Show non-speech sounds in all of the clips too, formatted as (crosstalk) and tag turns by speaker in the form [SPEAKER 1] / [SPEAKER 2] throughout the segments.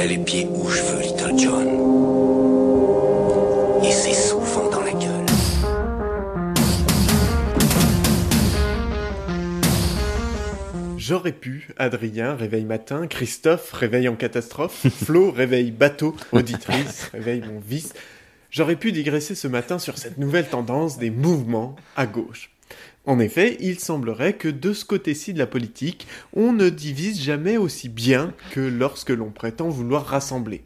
[SPEAKER 1] mets les pieds où je veux, Little John. Et c'est souvent dans la gueule.
[SPEAKER 2] J'aurais pu, Adrien, réveil matin, Christophe, réveil en catastrophe, (laughs) Flo, réveil bateau, auditrice, réveil mon vice. J'aurais pu digresser ce matin sur cette nouvelle tendance des mouvements à gauche. En effet, il semblerait que de ce côté-ci de la politique, on ne divise jamais aussi bien que lorsque l'on prétend vouloir rassembler.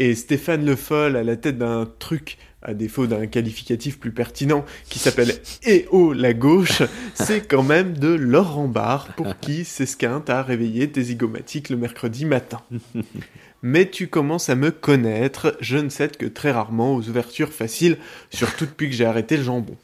[SPEAKER 2] Et Stéphane Le Foll, à la tête d'un truc, à défaut d'un qualificatif plus pertinent, qui s'appelle Eh la gauche, c'est quand même de Laurent Barre pour qui s'esquinte à réveiller tes zygomatiques le mercredi matin. Mais tu commences à me connaître, je ne cède que très rarement aux ouvertures faciles, surtout depuis que j'ai arrêté le jambon.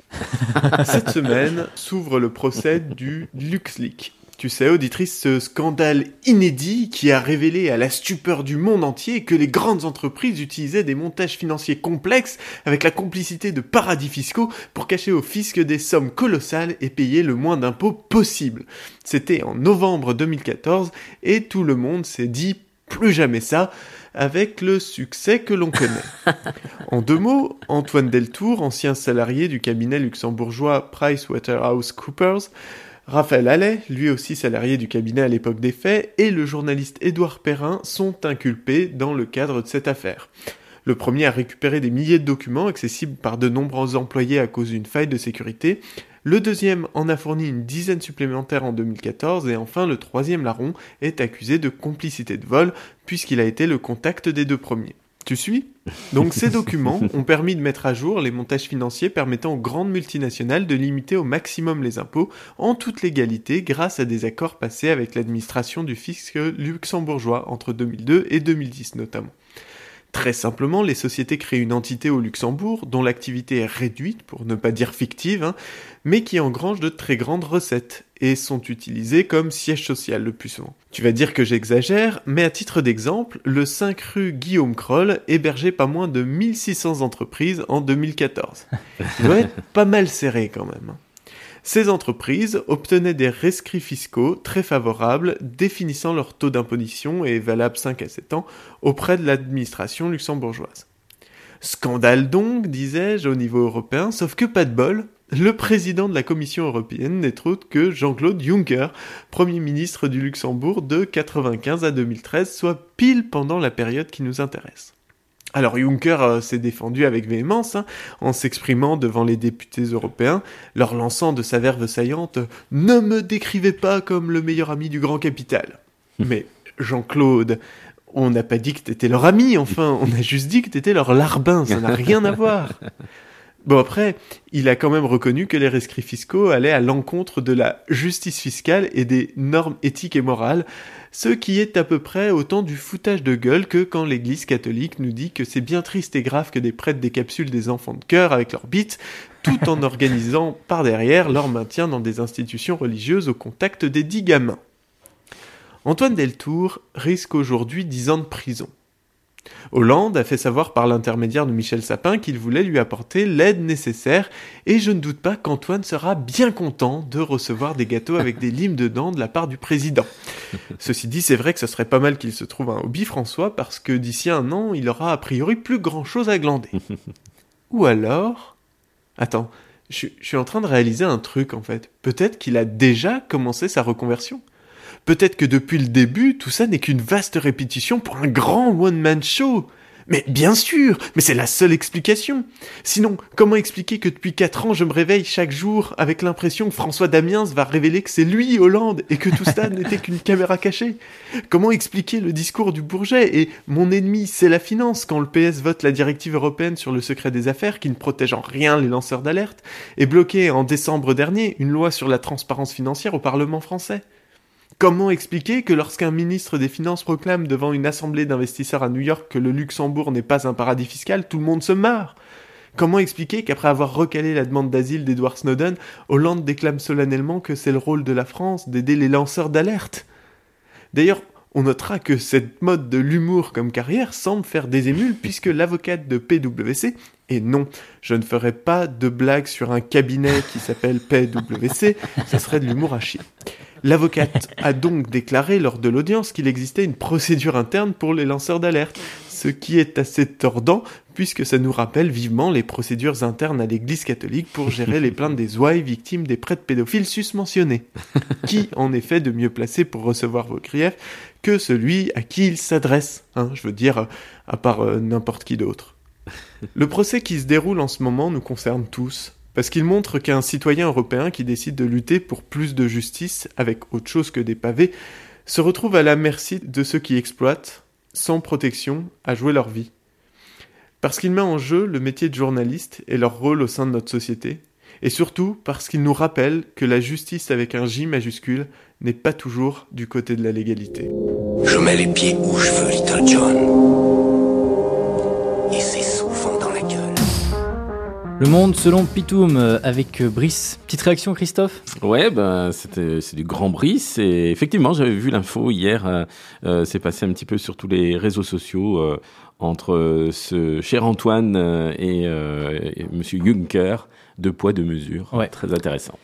[SPEAKER 2] Cette semaine s'ouvre le procès du LuxLeak. Tu sais, auditrice, ce scandale inédit qui a révélé à la stupeur du monde entier que les grandes entreprises utilisaient des montages financiers complexes avec la complicité de paradis fiscaux pour cacher au fisc des sommes colossales et payer le moins d'impôts possible. C'était en novembre 2014 et tout le monde s'est dit plus jamais ça avec le succès que l'on connaît. (laughs) En deux mots, Antoine Deltour, ancien salarié du cabinet luxembourgeois PricewaterhouseCoopers, Raphaël Allais, lui aussi salarié du cabinet à l'époque des faits, et le journaliste Édouard Perrin sont inculpés dans le cadre de cette affaire. Le premier a récupéré des milliers de documents accessibles par de nombreux employés à cause d'une faille de sécurité. Le deuxième en a fourni une dizaine supplémentaire en 2014 et enfin le troisième larron est accusé de complicité de vol puisqu'il a été le contact des deux premiers. Tu suis? Donc ces (laughs) documents ont permis de mettre à jour les montages financiers permettant aux grandes multinationales de limiter au maximum les impôts en toute légalité grâce à des accords passés avec l'administration du fisc luxembourgeois entre 2002 et 2010 notamment. Très simplement, les sociétés créent une entité au Luxembourg dont l'activité est réduite, pour ne pas dire fictive, hein, mais qui engrange de très grandes recettes et sont utilisées comme siège social le plus souvent. Tu vas dire que j'exagère, mais à titre d'exemple, le 5 rue Guillaume Kroll hébergeait pas moins de 1600 entreprises en 2014. Il doit être pas mal serré quand même. Ces entreprises obtenaient des rescrits fiscaux très favorables définissant leur taux d'imposition et valables 5 à 7 ans auprès de l'administration luxembourgeoise. Scandale donc, disais-je, au niveau européen, sauf que pas de bol, le président de la Commission européenne n'est autre que Jean-Claude Juncker, Premier ministre du Luxembourg de 95 à 2013, soit pile pendant la période qui nous intéresse. Alors Juncker euh, s'est défendu avec véhémence, hein, en s'exprimant devant les députés européens, leur lançant de sa verve saillante ⁇ Ne me décrivez pas comme le meilleur ami du grand capital ⁇ Mais Jean-Claude, on n'a pas dit que t'étais leur ami, enfin, on a juste dit que t'étais leur larbin, ça n'a rien à voir. (laughs) Bon après, il a quand même reconnu que les rescrits fiscaux allaient à l'encontre de la justice fiscale et des normes éthiques et morales, ce qui est à peu près autant du foutage de gueule que quand l'église catholique nous dit que c'est bien triste et grave que des prêtres décapsulent des enfants de cœur avec leurs bites, tout en (laughs) organisant par derrière leur maintien dans des institutions religieuses au contact des dix gamins. Antoine Deltour risque aujourd'hui 10 ans de prison. Hollande a fait savoir par l'intermédiaire de Michel Sapin qu'il voulait lui apporter l'aide nécessaire et je ne doute pas qu'Antoine sera bien content de recevoir des gâteaux avec des limes dedans de la part du président. Ceci dit, c'est vrai que ce serait pas mal qu'il se trouve un hobby François parce que d'ici un an, il aura a priori plus grand chose à glander. (laughs) Ou alors... Attends, je, je suis en train de réaliser un truc en fait. Peut-être qu'il a déjà commencé sa reconversion. Peut-être que depuis le début, tout ça n'est qu'une vaste répétition pour un grand one-man show. Mais bien sûr, mais c'est la seule explication. Sinon, comment expliquer que depuis 4 ans, je me réveille chaque jour avec l'impression que François Damiens va révéler que c'est lui, Hollande, et que tout ça (laughs) n'était qu'une caméra cachée? Comment expliquer le discours du Bourget et mon ennemi, c'est la finance quand le PS vote la directive européenne sur le secret des affaires qui ne protège en rien les lanceurs d'alerte et bloqué en décembre dernier une loi sur la transparence financière au Parlement français? Comment expliquer que lorsqu'un ministre des Finances proclame devant une assemblée d'investisseurs à New York que le Luxembourg n'est pas un paradis fiscal, tout le monde se marre? Comment expliquer qu'après avoir recalé la demande d'asile d'Edward Snowden, Hollande déclame solennellement que c'est le rôle de la France d'aider les lanceurs d'alerte? D'ailleurs, on notera que cette mode de l'humour comme carrière semble faire des émules puisque l'avocate de PwC, et non, je ne ferai pas de blague sur un cabinet qui s'appelle PwC, ça serait de l'humour à chier. L'avocate a donc déclaré lors de l'audience qu'il existait une procédure interne pour les lanceurs d'alerte, ce qui est assez tordant puisque ça nous rappelle vivement les procédures internes à l'Église catholique pour gérer les plaintes des ouailles victimes des prêtres pédophiles susmentionnés. Qui, en effet, de mieux placé pour recevoir vos griefs que celui à qui il s'adresse hein, Je veux dire, à part euh, n'importe qui d'autre. Le procès qui se déroule en ce moment nous concerne tous, parce qu'il montre qu'un citoyen européen qui décide de lutter pour plus de justice avec autre chose que des pavés se retrouve à la merci de ceux qui exploitent, sans protection, à jouer leur vie. Parce qu'il met en jeu le métier de journaliste et leur rôle au sein de notre société, et surtout parce qu'il nous rappelle que la justice avec un J majuscule n'est pas toujours du côté de la légalité.
[SPEAKER 1] Je mets les pieds où je veux, Little John.
[SPEAKER 3] Le monde selon Pitoum euh, avec euh, Brice. Petite réaction, Christophe?
[SPEAKER 4] Ouais, ben c'était c'est du grand Brice et effectivement j'avais vu l'info hier. euh, c'est passé un petit peu sur tous les réseaux sociaux euh, entre ce cher Antoine et, euh, et Monsieur Juncker, deux poids deux mesures.
[SPEAKER 3] Ouais.
[SPEAKER 4] Très intéressant.